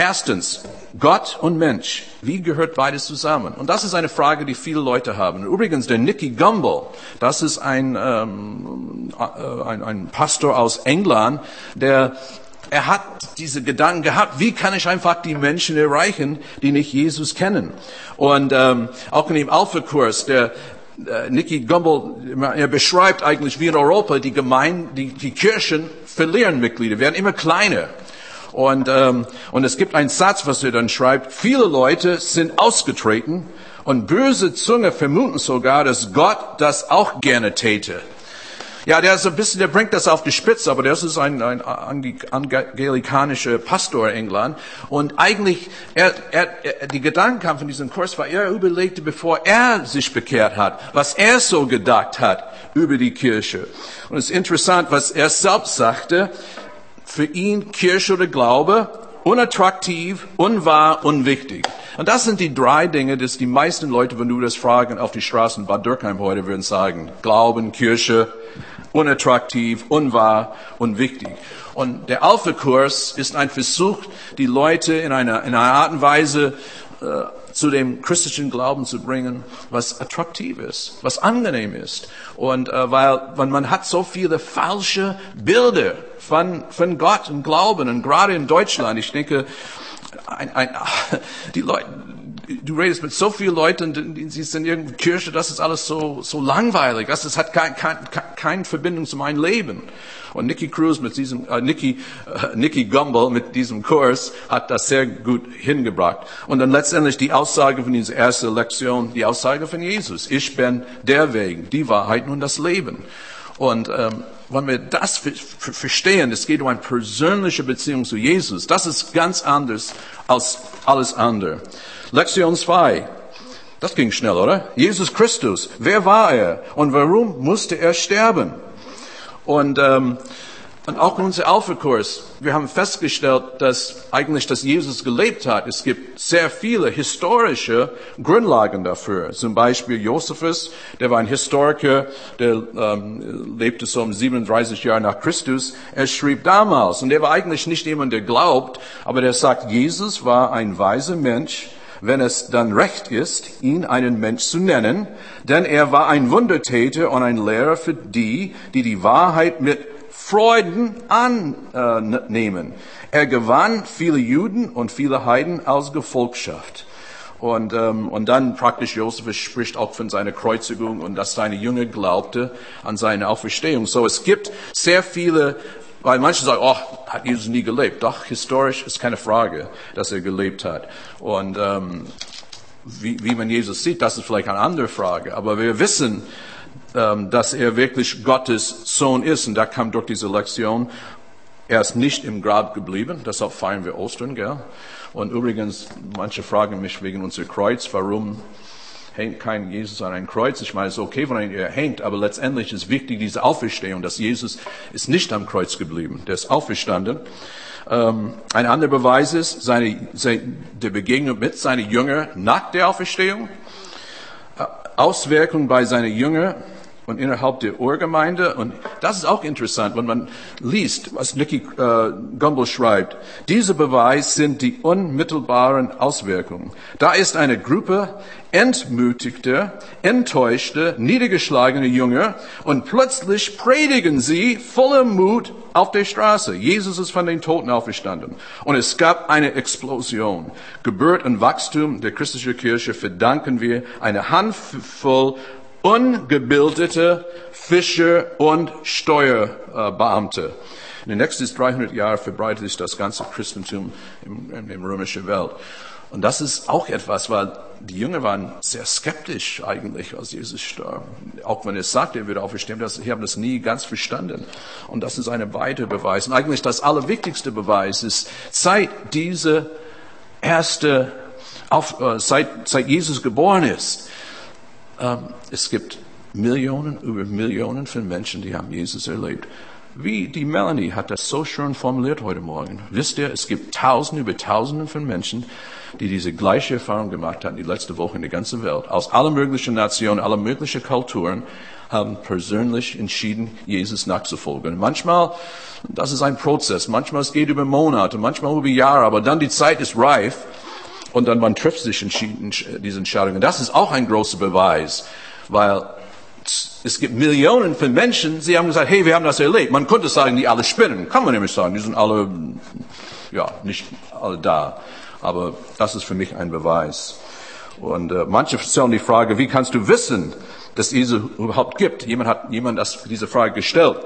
Erstens, Gott und Mensch. Wie gehört beides zusammen? Und das ist eine Frage, die viele Leute haben. Übrigens, der Nicky Gumbel, das ist ein, ähm, äh, ein, ein Pastor aus England, der er hat diese Gedanken gehabt, wie kann ich einfach die Menschen erreichen, die nicht Jesus kennen. Und ähm, auch in dem Alpha-Kurs, der äh, Nicky Gumbel, er beschreibt eigentlich, wie in Europa die Gemeinden, die, die Kirchen verlieren Mitglieder, werden immer kleiner. Und, ähm, und es gibt einen Satz, was er dann schreibt, viele Leute sind ausgetreten und böse Zunge vermuten sogar, dass Gott das auch gerne täte. Ja, der ist ein bisschen, der bringt das auf die Spitze, aber das ist ein, ein angelikanischer Pastor in England. Und eigentlich, er, er, er, die Gedanken kamen von diesem Kurs, weil er überlegte, bevor er sich bekehrt hat, was er so gedacht hat über die Kirche. Und es ist interessant, was er selbst sagte für ihn Kirche oder Glaube unattraktiv, unwahr, unwichtig. Und das sind die drei Dinge, dass die meisten Leute, wenn du das fragen, auf die Straßen Bad Dürkheim heute würden sagen. Glauben, Kirche, unattraktiv, unwahr, unwichtig. Und der Alpha-Kurs ist ein Versuch, die Leute in einer, in einer Art und Weise äh, zu dem christlichen Glauben zu bringen, was attraktiv ist, was angenehm ist. Und äh, weil, man hat so viele falsche Bilder von, von Gott und Glauben und gerade in Deutschland, ich denke, ein, ein, die Leute, du redest mit so vielen Leuten, sie sind in irgendeiner Kirche, das ist alles so, so langweilig, das ist, hat keine kein, kein Verbindung zu meinem Leben. Und Nicky Cruz mit diesem, äh, Nicky, äh, Nicky Gumbel mit diesem Kurs hat das sehr gut hingebracht. Und dann letztendlich die Aussage von dieser ersten Lektion, die Aussage von Jesus. Ich bin der Weg, die Wahrheit und das Leben. Und ähm, wenn wir das verstehen, es geht um eine persönliche Beziehung zu Jesus, das ist ganz anders als alles andere. Lektion 2. Das ging schnell, oder? Jesus Christus. Wer war er? Und warum musste er sterben? Und, ähm, und auch in unserem Alpha-Kurs, wir haben festgestellt, dass eigentlich, dass Jesus gelebt hat. Es gibt sehr viele historische Grundlagen dafür. Zum Beispiel Josephus, der war ein Historiker, der ähm, lebte so um 37 Jahre nach Christus. Er schrieb damals, und er war eigentlich nicht jemand, der glaubt, aber der sagt, Jesus war ein weiser Mensch, wenn es dann recht ist, ihn einen Mensch zu nennen, denn er war ein Wundertäter und ein Lehrer für die, die die Wahrheit mit Freuden annehmen. Er gewann viele Juden und viele Heiden als Gefolgschaft. Und, ähm, und dann praktisch Josef spricht auch von seiner Kreuzigung und dass seine Jünger glaubte an seine Auferstehung. So es gibt sehr viele weil manche sagen, oh, hat Jesus nie gelebt. Doch, historisch ist keine Frage, dass er gelebt hat. Und ähm, wie, wie man Jesus sieht, das ist vielleicht eine andere Frage. Aber wir wissen, ähm, dass er wirklich Gottes Sohn ist. Und da kam durch diese Lektion, er ist nicht im Grab geblieben. Deshalb feiern wir Ostern, gell? Und übrigens, manche fragen mich wegen unser Kreuz, warum hängt kein Jesus an ein Kreuz. Ich meine, es ist okay, wenn er hängt, aber letztendlich ist wichtig diese Auferstehung, dass Jesus ist nicht am Kreuz geblieben, der ist auferstanden. Ähm, ein anderer Beweis ist seine, seine, der Begegnung mit seinen Jüngern nach der Auferstehung. Äh, Auswirkungen bei seinen Jüngern und innerhalb der Urgemeinde. Und das ist auch interessant, wenn man liest, was Nicky äh, Gumbel schreibt. Diese Beweis sind die unmittelbaren Auswirkungen. Da ist eine Gruppe entmutigte, enttäuschte, niedergeschlagene Jünger und plötzlich predigen sie voller Mut auf der Straße. Jesus ist von den Toten auferstanden. Und es gab eine Explosion. Geburt und Wachstum der christlichen Kirche verdanken wir eine Handvoll ungebildete Fischer und Steuerbeamte. In den nächsten 300 Jahren verbreitet sich das ganze Christentum in, in der römischen Welt. Und das ist auch etwas, weil die Jünger waren sehr skeptisch eigentlich, als Jesus starb. Auch wenn er sagt, er würde auferstehen, das, sie haben das nie ganz verstanden. Und das ist ein weiterer Beweis. Und eigentlich das allerwichtigste Beweis ist, seit diese erste, auf, äh, seit, seit Jesus geboren ist, es gibt Millionen über Millionen von Menschen, die haben Jesus erlebt. Wie die Melanie hat das so schön formuliert heute Morgen. Wisst ihr, es gibt Tausende über Tausenden von Menschen, die diese gleiche Erfahrung gemacht haben die letzte Woche in der ganzen Welt. Aus allen möglichen Nationen, aller möglichen Kulturen haben persönlich entschieden, Jesus nachzufolgen. Manchmal, das ist ein Prozess. Manchmal es geht über Monate, manchmal über Jahre, aber dann die Zeit ist reif und dann man trifft sich entschieden, diese Entscheidungen. Das ist auch ein großer Beweis, weil es gibt Millionen von Menschen, sie haben gesagt, hey, wir haben das erlebt. Man könnte sagen, die alle spinnen. Kann man nämlich sagen, die sind alle, ja, nicht alle da. Aber das ist für mich ein Beweis. Und äh, manche stellen die Frage, wie kannst du wissen, dass diese überhaupt gibt? Jemand hat jemand das, diese Frage gestellt.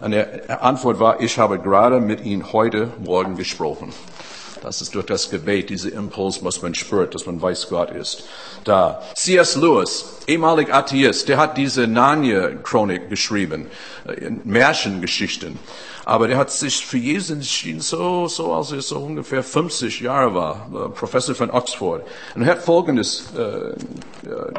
Und die Antwort war, ich habe gerade mit ihm heute Morgen gesprochen. Das ist durch das Gebet, diese Impuls muss man spürt, dass man weiß, Gott ist da. C.S. Lewis, ehemalig Atheist, der hat diese Narnia-Chronik geschrieben, äh, Märchengeschichten. Aber der hat sich für Jesus entschieden, so, so als er so ungefähr 50 Jahre war, äh, Professor von Oxford. Und er hat Folgendes äh, äh,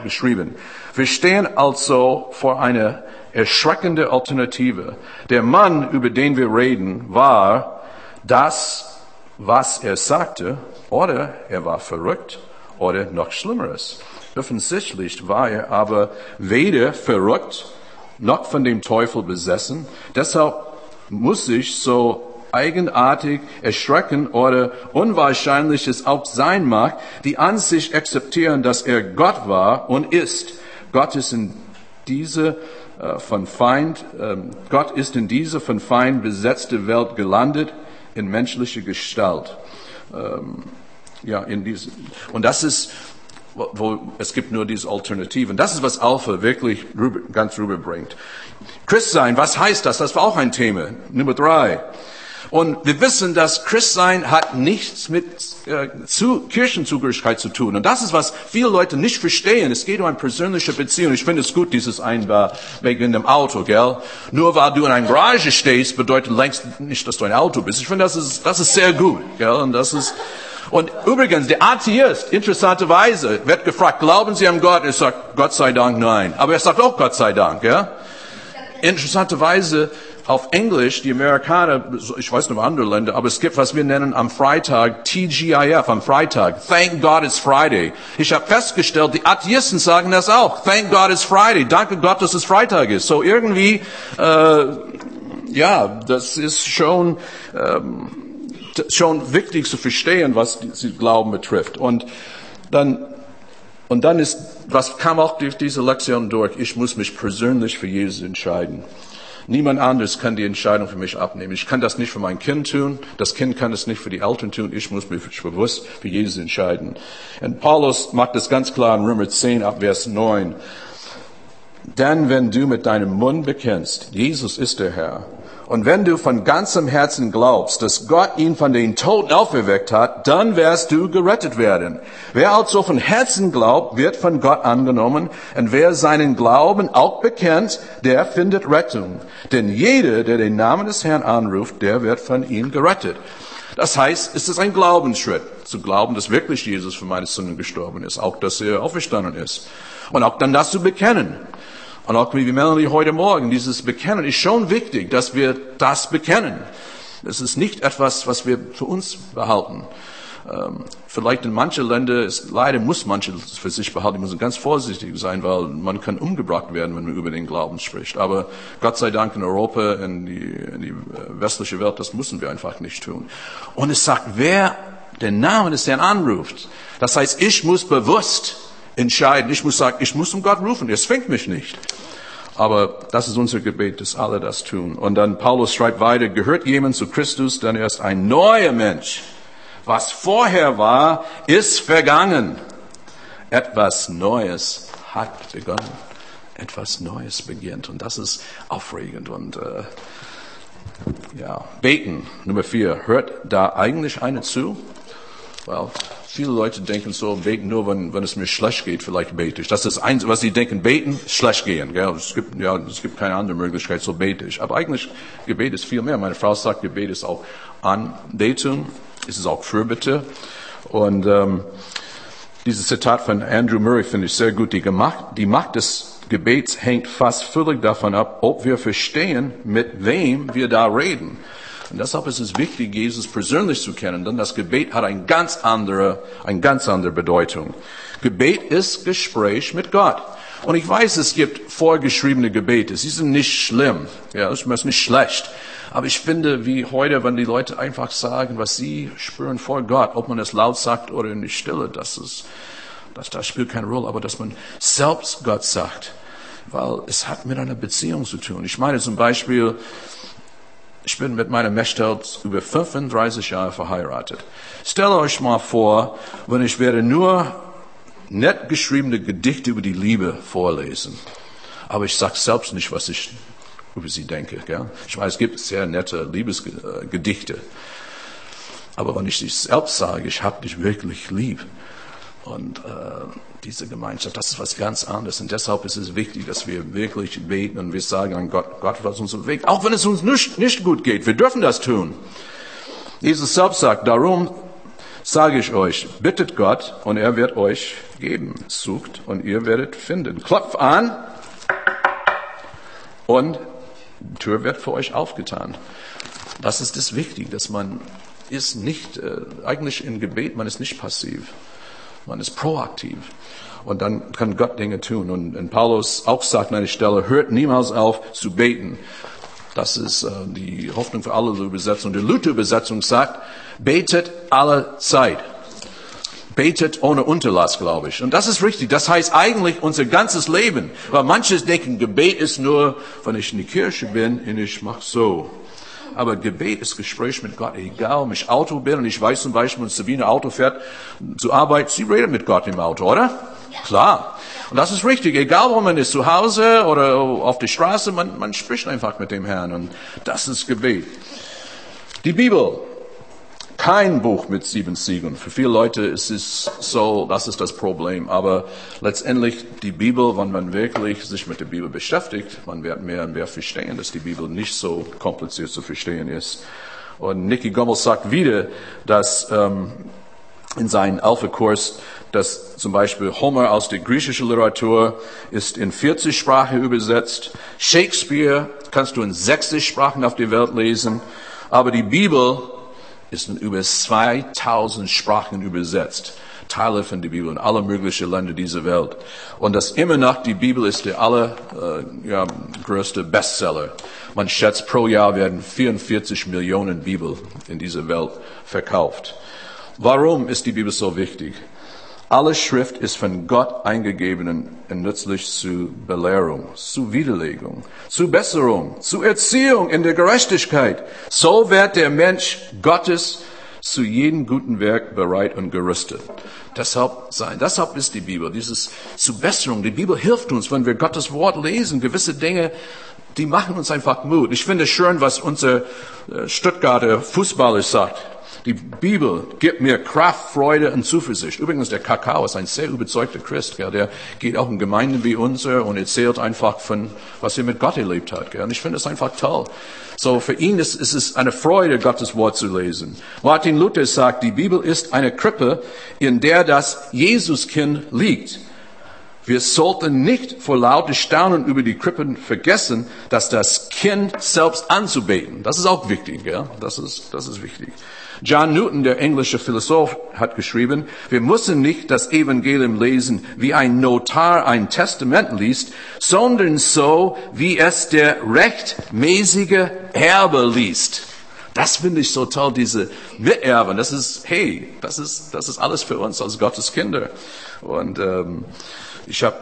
geschrieben. Wir stehen also vor einer erschreckenden Alternative. Der Mann, über den wir reden, war das, was er sagte, oder er war verrückt, oder noch Schlimmeres. Offensichtlich war er aber weder verrückt, noch von dem Teufel besessen. Deshalb muss ich so eigenartig, erschrecken oder unwahrscheinlich es auch sein mag, die Ansicht akzeptieren, dass er Gott war und ist. Gott ist in diese äh, von Feind, äh, Gott ist in diese von Feind besetzte Welt gelandet in menschliche Gestalt. Ähm, ja, in diese, und das ist, wo es gibt nur diese Alternativen. Das ist, was Alpha wirklich rüber, ganz rüberbringt. Christsein, was heißt das? Das war auch ein Thema. Nummer drei. Und wir wissen, dass Christsein hat nichts mit äh, zu, Kirchenzugehörigkeit zu tun. Und das ist, was viele Leute nicht verstehen. Es geht um eine persönliche Beziehung. Ich finde es gut, dieses Einbar wegen dem Auto, gell? Nur weil du in einer Garage stehst, bedeutet längst nicht, dass du ein Auto bist. Ich finde, das ist, das ist sehr gut, gell? Und das ist, und übrigens, der Atheist, interessanterweise, wird gefragt, glauben Sie an Gott? Er sagt, Gott sei Dank, nein. Aber er sagt auch Gott sei Dank, ja? Interessanterweise, auf Englisch, die Amerikaner, ich weiß nicht andere Länder, aber es gibt, was wir nennen am Freitag TGIF, am Freitag. Thank God it's Friday. Ich habe festgestellt, die Atheisten sagen das auch. Thank God it's Friday. Danke Gott, dass es Freitag ist. So irgendwie, äh, ja, das ist schon, ähm, schon wichtig zu verstehen, was sie Glauben betrifft. Und dann und dann ist, was kam auch durch diese Lektion durch, ich muss mich persönlich für Jesus entscheiden. Niemand anderes kann die Entscheidung für mich abnehmen. Ich kann das nicht für mein Kind tun. Das Kind kann es nicht für die Eltern tun. Ich muss mich bewusst für Jesus entscheiden. Und Paulus macht das ganz klar in Römer 10 ab Vers 9. Denn wenn du mit deinem Mund bekennst, Jesus ist der Herr, und wenn du von ganzem Herzen glaubst, dass Gott ihn von den Toten auferweckt hat, dann wirst du gerettet werden. Wer also von Herzen glaubt, wird von Gott angenommen. Und wer seinen Glauben auch bekennt, der findet Rettung. Denn jeder, der den Namen des Herrn anruft, der wird von ihm gerettet. Das heißt, es ist ein Glaubensschritt, zu glauben, dass wirklich Jesus für meine Sünden gestorben ist, auch dass er auferstanden ist. Und auch dann das zu bekennen. Und auch wie Melanie heute Morgen, dieses Bekennen ist schon wichtig, dass wir das bekennen. Es ist nicht etwas, was wir für uns behalten. Ähm, vielleicht in manchen Ländern, ist, leider muss manche für sich behalten, müssen ganz vorsichtig sein, weil man kann umgebracht werden, wenn man über den Glauben spricht. Aber Gott sei Dank in Europa, in die, in die westliche Welt, das müssen wir einfach nicht tun. Und es sagt, wer den Namen des Herrn anruft, das heißt, ich muss bewusst entscheiden. Ich muss sagen, ich muss um Gott rufen. Er zwingt mich nicht. Aber das ist unser Gebet, dass alle das tun. Und dann Paulus schreibt weiter, gehört jemand zu Christus, dann er ist ein neuer Mensch. Was vorher war, ist vergangen. Etwas Neues hat begonnen. Etwas Neues beginnt. Und das ist aufregend. Und äh, ja, beten. Nummer vier. Hört da eigentlich einer zu? Well, Viele Leute denken so, beten nur, wenn, wenn es mir schlecht geht, vielleicht bete ich. Das ist das Einzige, was sie denken, beten, schlecht gehen. Gell? Es, gibt, ja, es gibt keine andere Möglichkeit, so bete ich. Aber eigentlich, Gebet ist viel mehr. Meine Frau sagt, Gebet ist auch Anbetung, es ist auch Fürbitte. Und ähm, dieses Zitat von Andrew Murray finde ich sehr gut. Die, Gemacht, die Macht des Gebets hängt fast völlig davon ab, ob wir verstehen, mit wem wir da reden. Und deshalb ist es wichtig, Jesus persönlich zu kennen, denn das Gebet hat eine ganz andere, eine ganz andere Bedeutung. Gebet ist Gespräch mit Gott. Und ich weiß, es gibt vorgeschriebene Gebete. Sie sind nicht schlimm. Ja, das ist nicht schlecht. Aber ich finde, wie heute, wenn die Leute einfach sagen, was sie spüren vor Gott, ob man es laut sagt oder in die Stille, das ist, das, das spielt keine Rolle. Aber dass man selbst Gott sagt, weil es hat mit einer Beziehung zu tun. Ich meine zum Beispiel, ich bin mit meiner Mestelt über 35 Jahre verheiratet. Stellt euch mal vor, wenn ich werde nur nett geschriebene Gedichte über die Liebe vorlesen. Aber ich sag selbst nicht, was ich über sie denke. Gell? Ich weiß, es gibt sehr nette Liebesgedichte. Aber wenn ich dich selbst sage, ich habe dich wirklich lieb. Und äh, diese Gemeinschaft, das ist was ganz anderes. Und deshalb ist es wichtig, dass wir wirklich beten und wir sagen an Gott, Gott, was uns Weg. Auch wenn es uns nicht, nicht gut geht, wir dürfen das tun. Jesus selbst sagt, darum sage ich euch, bittet Gott und er wird euch geben. Sucht und ihr werdet finden. Klopft an und die Tür wird für euch aufgetan. Das ist das Wichtige, dass man ist nicht, äh, eigentlich im Gebet, man ist nicht passiv. Man ist proaktiv. Und dann kann Gott Dinge tun. Und, und Paulus auch sagt an einer Stelle, hört niemals auf zu beten. Das ist äh, die Hoffnung für alle Übersetzungen. Die Luther-Übersetzung sagt, betet alle Zeit. Betet ohne Unterlass, glaube ich. Und das ist richtig. Das heißt eigentlich unser ganzes Leben. Weil manche denken, Gebet ist nur, wenn ich in die Kirche bin und ich mache so. Aber Gebet ist Gespräch mit Gott. Egal, ob ich Auto bin und ich weiß zum Beispiel, wenn Sabine Auto fährt zur Arbeit, sie redet mit Gott im Auto, oder? Klar. Und das ist richtig. Egal, wo man ist, zu Hause oder auf der Straße, man, man spricht einfach mit dem Herrn. Und das ist Gebet. Die Bibel kein Buch mit sieben Siegeln. Für viele Leute ist es so, das ist das Problem. Aber letztendlich die Bibel, wenn man wirklich sich mit der Bibel beschäftigt, man wird mehr und mehr verstehen, dass die Bibel nicht so kompliziert zu verstehen ist. Und Nicky Gummel sagt wieder, dass ähm, in seinem Alpha-Kurs, dass zum Beispiel Homer aus der griechischen Literatur ist in 40 Sprachen übersetzt. Shakespeare kannst du in 60 Sprachen auf der Welt lesen. Aber die Bibel ist in über 2000 Sprachen übersetzt. Teile von der Bibel in alle möglichen Länder dieser Welt. Und das immer noch, die Bibel ist der allergrößte äh, ja, Bestseller. Man schätzt, pro Jahr werden 44 Millionen Bibel in dieser Welt verkauft. Warum ist die Bibel so wichtig? Alle Schrift ist von Gott eingegeben und nützlich zu Belehrung, zu Widerlegung, zu Besserung, zu Erziehung in der Gerechtigkeit. So wird der Mensch Gottes zu jedem guten Werk bereit und gerüstet. Deshalb sein, deshalb ist die Bibel, dieses zu Besserung. Die Bibel hilft uns, wenn wir Gottes Wort lesen, gewisse Dinge, die machen uns einfach Mut. Ich finde schön, was unser äh, Stuttgarter Fußballer sagt. Die Bibel gibt mir Kraft, Freude und Zuversicht. Übrigens, der Kakao ist ein sehr überzeugter Christ. Gell? Der geht auch in Gemeinden wie unsere und erzählt einfach von, was er mit Gott erlebt hat. Gell? Und ich finde es einfach toll. So, für ihn ist, ist es eine Freude, Gottes Wort zu lesen. Martin Luther sagt, die Bibel ist eine Krippe, in der das Jesuskind liegt. Wir sollten nicht vor lauter Staunen über die Krippen vergessen, dass das Kind selbst anzubeten. Das ist auch wichtig, ja. Das ist, das ist wichtig. John Newton, der englische Philosoph, hat geschrieben, wir müssen nicht das Evangelium lesen, wie ein Notar ein Testament liest, sondern so, wie es der rechtmäßige Erbe liest. Das finde ich so toll, diese Miterben. Das ist, hey, das ist, das ist alles für uns als Gottes Kinder. Und ähm, ich habe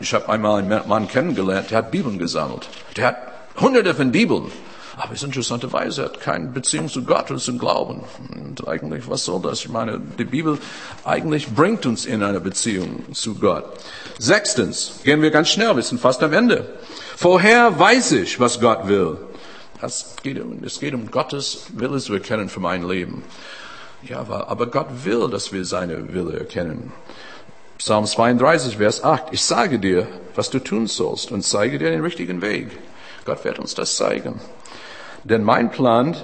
ich hab einmal einen Mann kennengelernt, der hat Bibeln gesammelt. Der hat hunderte von Bibeln. Aber es ist interessanterweise, er hat keine Beziehung zu Gott und zum Glauben. Und eigentlich, was soll das? Ich meine, die Bibel eigentlich bringt uns in eine Beziehung zu Gott. Sechstens, gehen wir ganz schnell, wir sind fast am Ende. Vorher weiß ich, was Gott will. Es geht um, es geht um Gottes Wille zu erkennen für mein Leben. Ja, aber Gott will, dass wir seine Wille erkennen. Psalm 32, Vers 8. Ich sage dir, was du tun sollst und zeige dir den richtigen Weg. Gott wird uns das zeigen. Denn mein Plan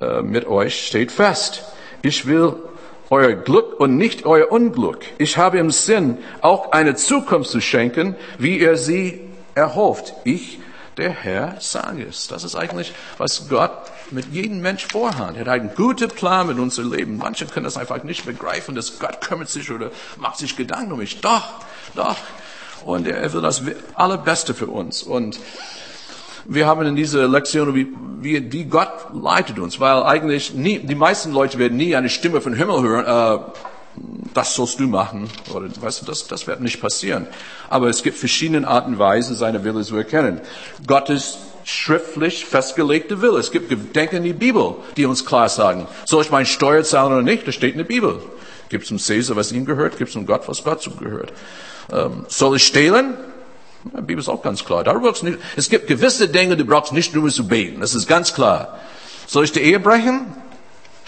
äh, mit euch steht fest. Ich will euer Glück und nicht euer Unglück. Ich habe im Sinn, auch eine Zukunft zu schenken, wie ihr sie erhofft. Ich, der Herr, sage es. Das ist eigentlich, was Gott mit jedem Mensch vorhat. Er hat einen guten Plan mit unserem Leben. Manche können das einfach nicht begreifen, dass Gott kümmert sich oder macht sich Gedanken um mich. Doch, doch. Und er will das Allerbeste für uns. Und wir haben in dieser Lektion, wie, wie, wie Gott leitet uns, weil eigentlich nie, die meisten Leute werden nie eine Stimme von Himmel hören, äh, das sollst du machen, oder weißt du, das, das wird nicht passieren. Aber es gibt verschiedene Arten und Weisen, seine Wille zu erkennen. Gottes schriftlich festgelegte Wille. Es gibt Gedenken in die Bibel, die uns klar sagen, soll ich meine Steuer zahlen oder nicht? Das steht in der Bibel. Gibt es um Caesar, was ihm gehört? Gibt es um Gott, was Gott zugehört? Ähm, soll ich stehlen? Die Bibel ist auch ganz klar. Darüber nicht. Es gibt gewisse Dinge, du brauchst nicht nur zu beten. Das ist ganz klar. Soll ich die Ehe brechen?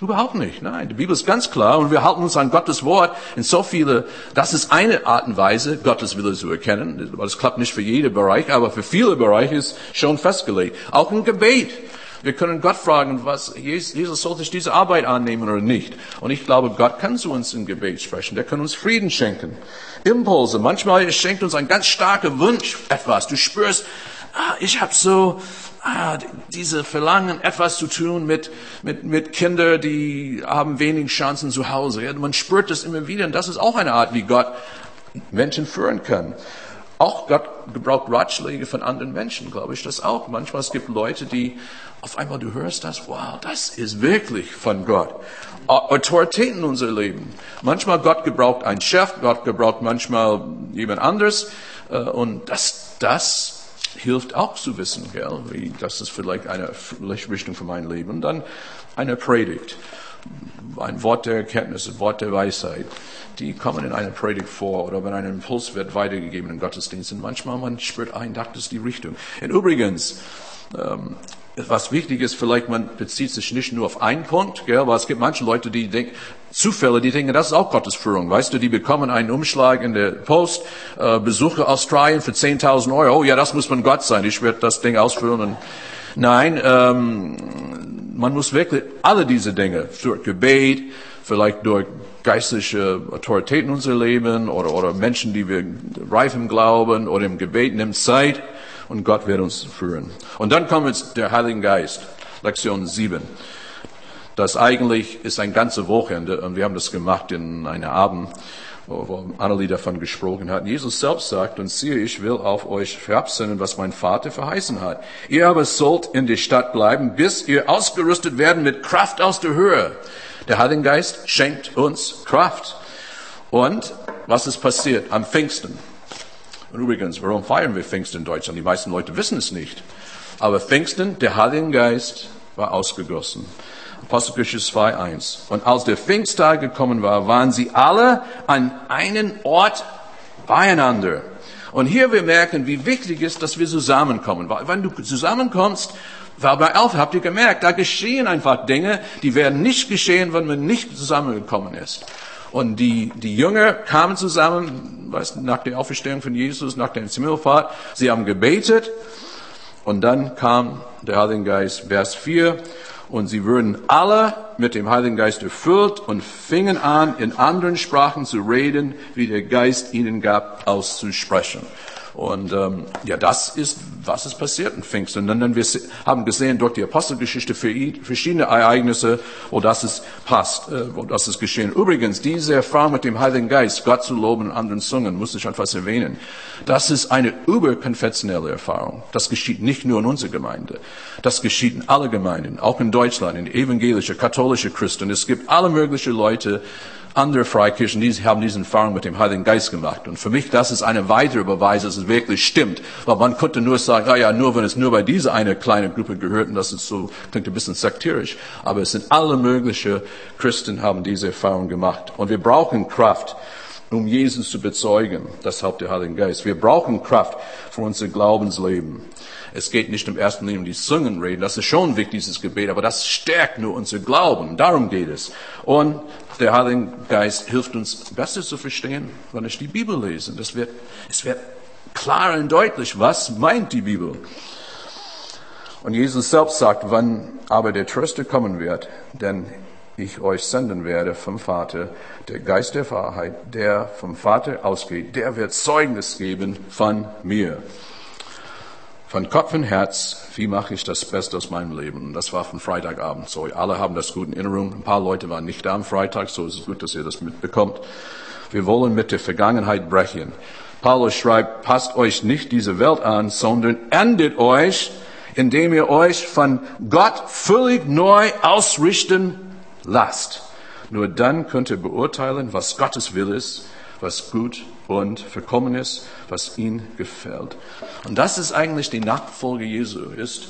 Überhaupt nicht. Nein, die Bibel ist ganz klar und wir halten uns an Gottes Wort in so viele, das ist eine Art und Weise, Gottes Wille zu erkennen. Das klappt nicht für jeden Bereich, aber für viele Bereiche ist schon festgelegt. Auch im Gebet. Wir können Gott fragen, was, Jesus sollte ich diese Arbeit annehmen oder nicht. Und ich glaube, Gott kann zu uns im Gebet sprechen. Der kann uns Frieden schenken. Impulse. Manchmal schenkt uns ein ganz starker Wunsch etwas. Du spürst, ah, ich habe so ah, diese Verlangen, etwas zu tun mit, mit, mit Kindern, die haben wenig Chancen zu Hause. Ja, man spürt das immer wieder. Und das ist auch eine Art, wie Gott Menschen führen kann. Auch Gott gebraucht Ratschläge von anderen Menschen, glaube ich das auch. Manchmal es gibt Leute, die auf einmal du hörst das, wow, das ist wirklich von Gott. Autoritäten in unser Leben. Manchmal Gott gebraucht einen Chef, Gott gebraucht manchmal jemand anderes. Äh, und das, das hilft auch zu wissen, gell, wie, das ist vielleicht eine Richtung für mein Leben. Und dann eine Predigt, ein Wort der Erkenntnis, ein Wort der Weisheit, die kommen in einer Predigt vor oder wenn ein Impuls wird weitergegeben in Gottesdiensten. Manchmal man spürt ein, das ist die Richtung. Und übrigens, ähm, was wichtig ist, vielleicht man bezieht sich nicht nur auf einen Punkt, gell, aber es gibt manche Leute, die denken, Zufälle, die denken, das ist auch Gottes Führung. Weißt du, die bekommen einen Umschlag in der Post, äh, Besuche Australien für 10.000 Euro. Oh ja, das muss man Gott sein. Ich werde das Ding ausführen. Und nein, ähm, man muss wirklich alle diese Dinge durch Gebet, vielleicht durch geistliche Autoritäten in unser Leben oder, oder Menschen, die wir reif im Glauben oder im Gebet nimmt Zeit und Gott wird uns führen. Und dann kommt jetzt der Heilige Geist, Lektion 7. Das eigentlich ist ein ganze Wochenende und wir haben das gemacht in einer Abend, wo, Annelie davon gesprochen hat. Jesus selbst sagt, und siehe, ich will auf euch herabsenden, was mein Vater verheißen hat. Ihr aber sollt in der Stadt bleiben, bis ihr ausgerüstet werden mit Kraft aus der Höhe. Der Heilige Geist schenkt uns Kraft. Und was ist passiert am Pfingsten? Und übrigens, warum feiern wir Pfingsten in Deutschland? Die meisten Leute wissen es nicht. Aber Pfingsten, der Heilige Geist, war ausgegossen. Apostelgeschichte 2.1. Und als der Pfingsttag gekommen war, waren sie alle an einen Ort beieinander. Und hier wir merken, wie wichtig ist, dass wir zusammenkommen. Weil wenn du zusammenkommst, weil bei Alpha habt ihr gemerkt, da geschehen einfach Dinge, die werden nicht geschehen, wenn man nicht zusammengekommen ist. Und die, die Jünger kamen zusammen, weißt, nach der Auferstehung von Jesus, nach der Himmelfahrt. Sie haben gebetet. Und dann kam der Heilige Geist, Vers 4. Und sie wurden alle mit dem Heiligen Geist erfüllt und fingen an, in anderen Sprachen zu reden, wie der Geist ihnen gab, auszusprechen. Und ähm, ja, das ist, was ist passiert in Pfingsten. Und dann wir haben gesehen durch die Apostelgeschichte verschiedene Ereignisse, wo das es passt, äh, wo das ist geschehen. Übrigens, diese Erfahrung mit dem Heiligen Geist, Gott zu loben in anderen Zungen, muss ich etwas erwähnen. Das ist eine überkonfessionelle Erfahrung. Das geschieht nicht nur in unserer Gemeinde. Das geschieht in alle Gemeinden, auch in Deutschland, in evangelische, katholische Christen. Es gibt alle möglichen Leute, andere Freikirchen, die haben diesen Erfahrung mit dem Heiligen Geist gemacht. Und für mich, das ist eine weitere Beweis, dass es wirklich stimmt. Weil man konnte nur sagen, ah ja, nur wenn es nur bei dieser eine kleine Gruppe gehört, und das ist so, klingt ein bisschen sektierisch. Aber es sind alle möglichen Christen haben diese Erfahrung gemacht. Und wir brauchen Kraft, um Jesus zu bezeugen. Das Haupt der Heiligen Geist. Wir brauchen Kraft für unser Glaubensleben. Es geht nicht im ersten Linie um die Zungen reden. Das ist schon wichtig, dieses Gebet, aber das stärkt nur unser Glauben. Darum geht es. Und der Heilige Geist hilft uns besser zu verstehen, wenn ich die Bibel lese. Das wird, es wird klar und deutlich, was meint die Bibel. Und Jesus selbst sagt, wann aber der Tröster kommen wird, denn ich euch senden werde vom Vater, der Geist der Wahrheit, der vom Vater ausgeht, der wird Zeugnis geben von mir. Von Kopf und Herz, wie mache ich das Beste aus meinem Leben? Das war von Freitagabend so. Alle haben das gut in Erinnerung. Ein paar Leute waren nicht da am Freitag, so ist es gut, dass ihr das mitbekommt. Wir wollen mit der Vergangenheit brechen. Paulus schreibt, passt euch nicht diese Welt an, sondern endet euch, indem ihr euch von Gott völlig neu ausrichten lasst. Nur dann könnt ihr beurteilen, was Gottes Will ist, was gut und vollkommen ist, was ihm gefällt. Und das ist eigentlich die Nachfolge Jesu, ist,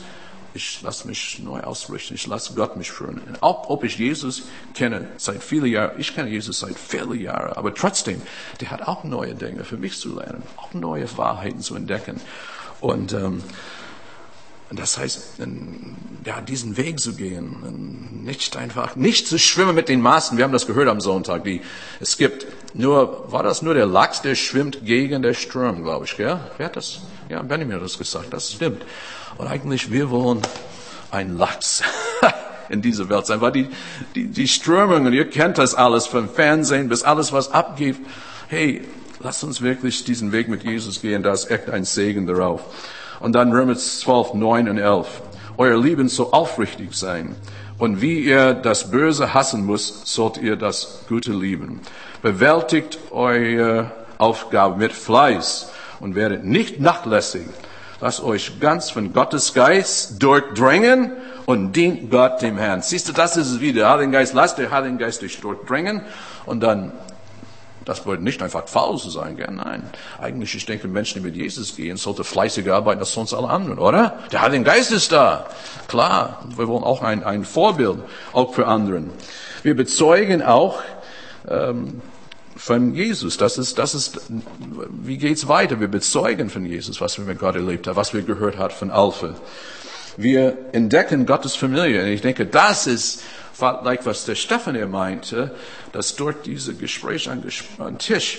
ich lasse mich neu ausrichten, ich lasse Gott mich führen. Auch ob ich Jesus kenne seit vielen Jahren, ich kenne Jesus seit vielen Jahren, aber trotzdem, der hat auch neue Dinge für mich zu lernen, auch neue Wahrheiten zu entdecken. Und ähm, das heißt, ja, diesen Weg zu gehen, nicht einfach, nicht zu schwimmen mit den Maßen. Wir haben das gehört am Sonntag. Die, es gibt nur, war das nur der Lachs, der schwimmt gegen den Strom, glaube ich, gell? Wer hat das? Ja, Benjamin hat das gesagt. Das stimmt. Und eigentlich, wir wollen ein Lachs in dieser Welt sein, weil die, die, die Strömungen, ihr kennt das alles vom Fernsehen bis alles, was abgeht. Hey, lasst uns wirklich diesen Weg mit Jesus gehen. Da ist echt ein Segen darauf. Und dann Römer 12, 9 und 11. Euer Leben soll aufrichtig sein. Und wie ihr das Böse hassen müsst, sollt ihr das Gute lieben. Bewältigt eure Aufgabe mit Fleiß und werdet nicht nachlässig. Lasst euch ganz von Gottes Geist durchdrängen und dient Gott dem Herrn. Siehst du, das ist es wieder. Der Heilige Geist, lasst der Heilige Geist dich durchdrängen und dann das bedeutet nicht einfach faul zu sein, gell? nein. Eigentlich, ich denke, Menschen, die mit Jesus gehen, sollte fleißiger arbeiten als sonst alle anderen, oder? Der Heilige Geist ist da. Klar, wir wollen auch ein, ein Vorbild, auch für anderen. Wir bezeugen auch ähm, von Jesus. Das ist, das ist, wie geht's weiter? Wir bezeugen von Jesus, was wir mit Gott erlebt haben, was wir gehört haben von Alpha. Wir entdecken Gottes Familie. Und ich denke, das ist vielleicht, was der Stefan hier meinte, dass dort diese Gespräche an, Tisch,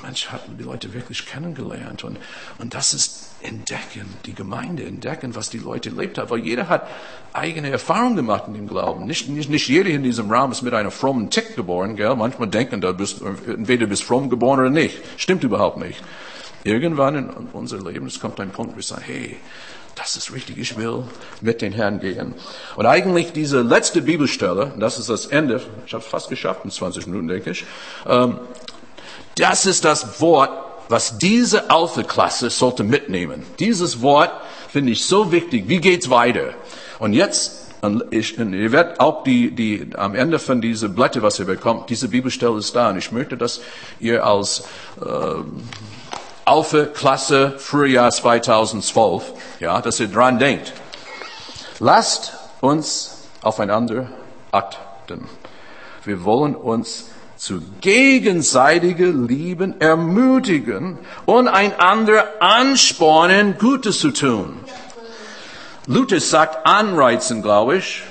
manche hatten die Leute wirklich kennengelernt. Und, und das ist entdecken, die Gemeinde entdecken, was die Leute erlebt haben. Weil jeder hat eigene Erfahrungen gemacht in dem Glauben. Nicht, nicht, nicht jeder in diesem Raum ist mit einer frommen Tick geboren. Gell? Manchmal denken, du bist, entweder bist fromm geboren oder nicht. Stimmt überhaupt nicht. Irgendwann in unser Leben, es kommt ein Punkt, wo wir sagen, hey, das ist richtig, ich will mit den Herrn gehen. Und eigentlich diese letzte Bibelstelle, das ist das Ende, ich habe es fast geschafft in 20 Minuten, denke ich, ähm, das ist das Wort, was diese Alpha-Klasse sollte mitnehmen. Dieses Wort finde ich so wichtig. Wie geht's weiter? Und jetzt, ich, ihr werdet auch die, die, am Ende von diese Blätter, was ihr bekommt, diese Bibelstelle ist da. Und ich möchte, dass ihr als äh, Alpha-Klasse Frühjahr 2012, ja, dass ihr dran denkt. Lasst uns aufeinander achten. Wir wollen uns zu gegenseitiger Lieben ermutigen und einander anspornen, Gutes zu tun. Luther sagt anreizen, glaube ich.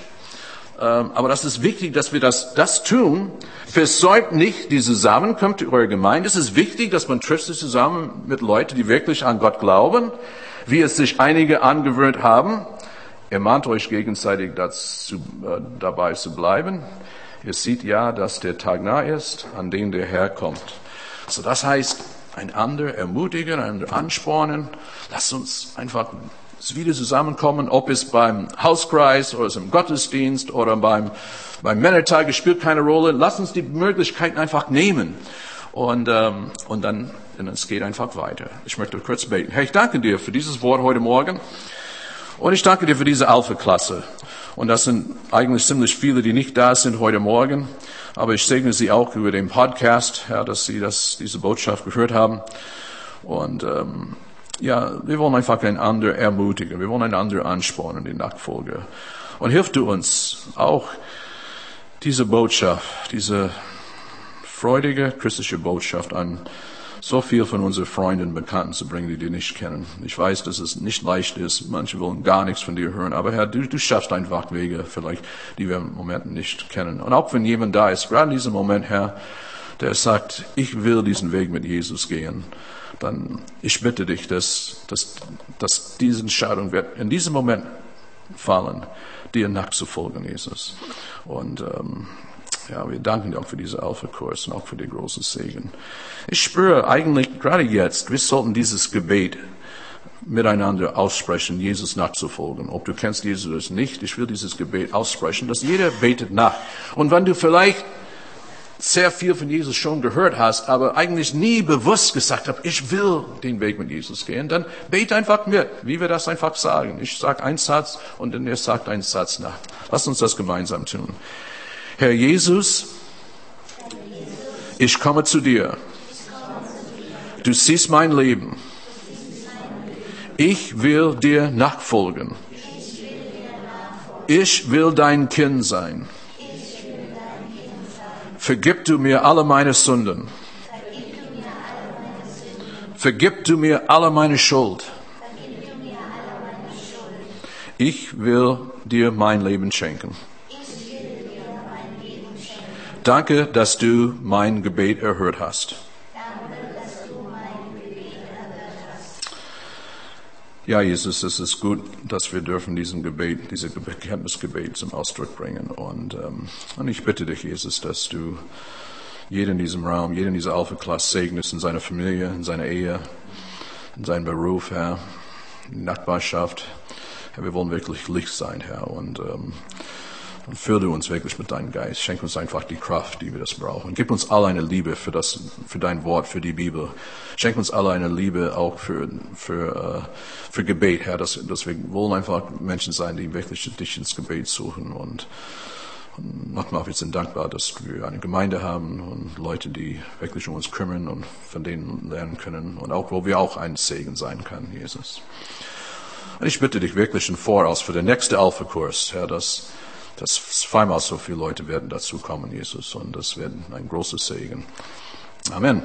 Ähm, aber das ist wichtig, dass wir das, das tun. Versäumt nicht die Zusammenkunft eurer Gemeinde. Es ist wichtig, dass man trifft sich zusammen mit Leuten, die wirklich an Gott glauben, wie es sich einige angewöhnt haben. Ermahnt euch gegenseitig dazu, äh, dabei zu bleiben. Ihr seht ja, dass der Tag nah ist, an dem der Herr kommt. So, das heißt, einander ermutigen, einander anspornen. Lasst uns einfach wieder zusammenkommen, ob es beim Hauskreis oder es im Gottesdienst oder beim, beim Männertag, spielt keine Rolle. Lasst uns die Möglichkeiten einfach nehmen. Und, ähm, und dann, und es geht einfach weiter. Ich möchte kurz beten. Herr, ich danke dir für dieses Wort heute Morgen. Und ich danke dir für diese Alpha-Klasse. Und das sind eigentlich ziemlich viele, die nicht da sind heute Morgen. Aber ich segne sie auch über den Podcast, ja, dass sie das, diese Botschaft gehört haben. Und ähm, ja, wir wollen einfach einander ermutigen. Wir wollen einander anspornen, die Nachfolge. Und hilf du uns auch diese Botschaft, diese freudige christliche Botschaft an so viel von unseren Freunden und Bekannten zu bringen, die die nicht kennen. Ich weiß, dass es nicht leicht ist. Manche wollen gar nichts von dir hören. Aber Herr, du, du schaffst einfach Wege, vielleicht, die wir im Moment nicht kennen. Und auch wenn jemand da ist, gerade in diesem Moment, Herr, der sagt, ich will diesen Weg mit Jesus gehen, dann ich bitte dich, dass, dass, dass diese Entscheidung wird in diesem Moment fallen, dir nachzufolgen, Jesus. Und ähm, ja, wir danken dir auch für diese Alpha-Kurs und auch für den großen Segen. Ich spüre eigentlich gerade jetzt, wir sollten dieses Gebet miteinander aussprechen, Jesus nachzufolgen. Ob du kennst Jesus oder nicht, ich will dieses Gebet aussprechen, dass jeder betet nach. Und wenn du vielleicht sehr viel von Jesus schon gehört hast, aber eigentlich nie bewusst gesagt hast, ich will den Weg mit Jesus gehen, dann bete einfach mit, wie wir das einfach sagen. Ich sage einen Satz und dann ihr sagt einen Satz nach. Lass uns das gemeinsam tun. Herr Jesus, ich komme zu dir. Du siehst mein Leben. Ich will dir nachfolgen. Ich will dein Kind sein. Vergib du mir alle meine Sünden. Vergib du mir alle meine Schuld. Ich will dir mein Leben schenken. Danke, dass du mein Gebet erhört hast. Ja, Jesus, es ist gut, dass wir dürfen diesen Gebet, diese Bekenntnisgebet zum Ausdruck bringen. Und, ähm, und ich bitte dich, Jesus, dass du jeden in diesem Raum, jeden in dieser Alpha-Klasse segnest, in seiner Familie, in seiner Ehe, in seinem Beruf, Herr, in Nachbarschaft. Herr, wir wollen wirklich Licht sein, Herr. Und ähm, und fülle uns wirklich mit deinem Geist. Schenk uns einfach die Kraft, die wir das brauchen. Gib uns alle eine Liebe für das, für dein Wort, für die Bibel. Schenk uns alle eine Liebe auch für, für, äh, für Gebet, Herr, dass, dass wir wollen einfach Menschen sein, die wirklich dich ins Gebet suchen und, und nochmal, wir sind dankbar, dass wir eine Gemeinde haben und Leute, die wirklich um uns kümmern und von denen lernen können und auch, wo wir auch ein Segen sein können, Jesus. Und ich bitte dich wirklich im Voraus für den nächsten Alpha-Kurs, Herr, dass dass zweimal so viele Leute werden dazu kommen, Jesus, und das wird ein großes Segen. Amen.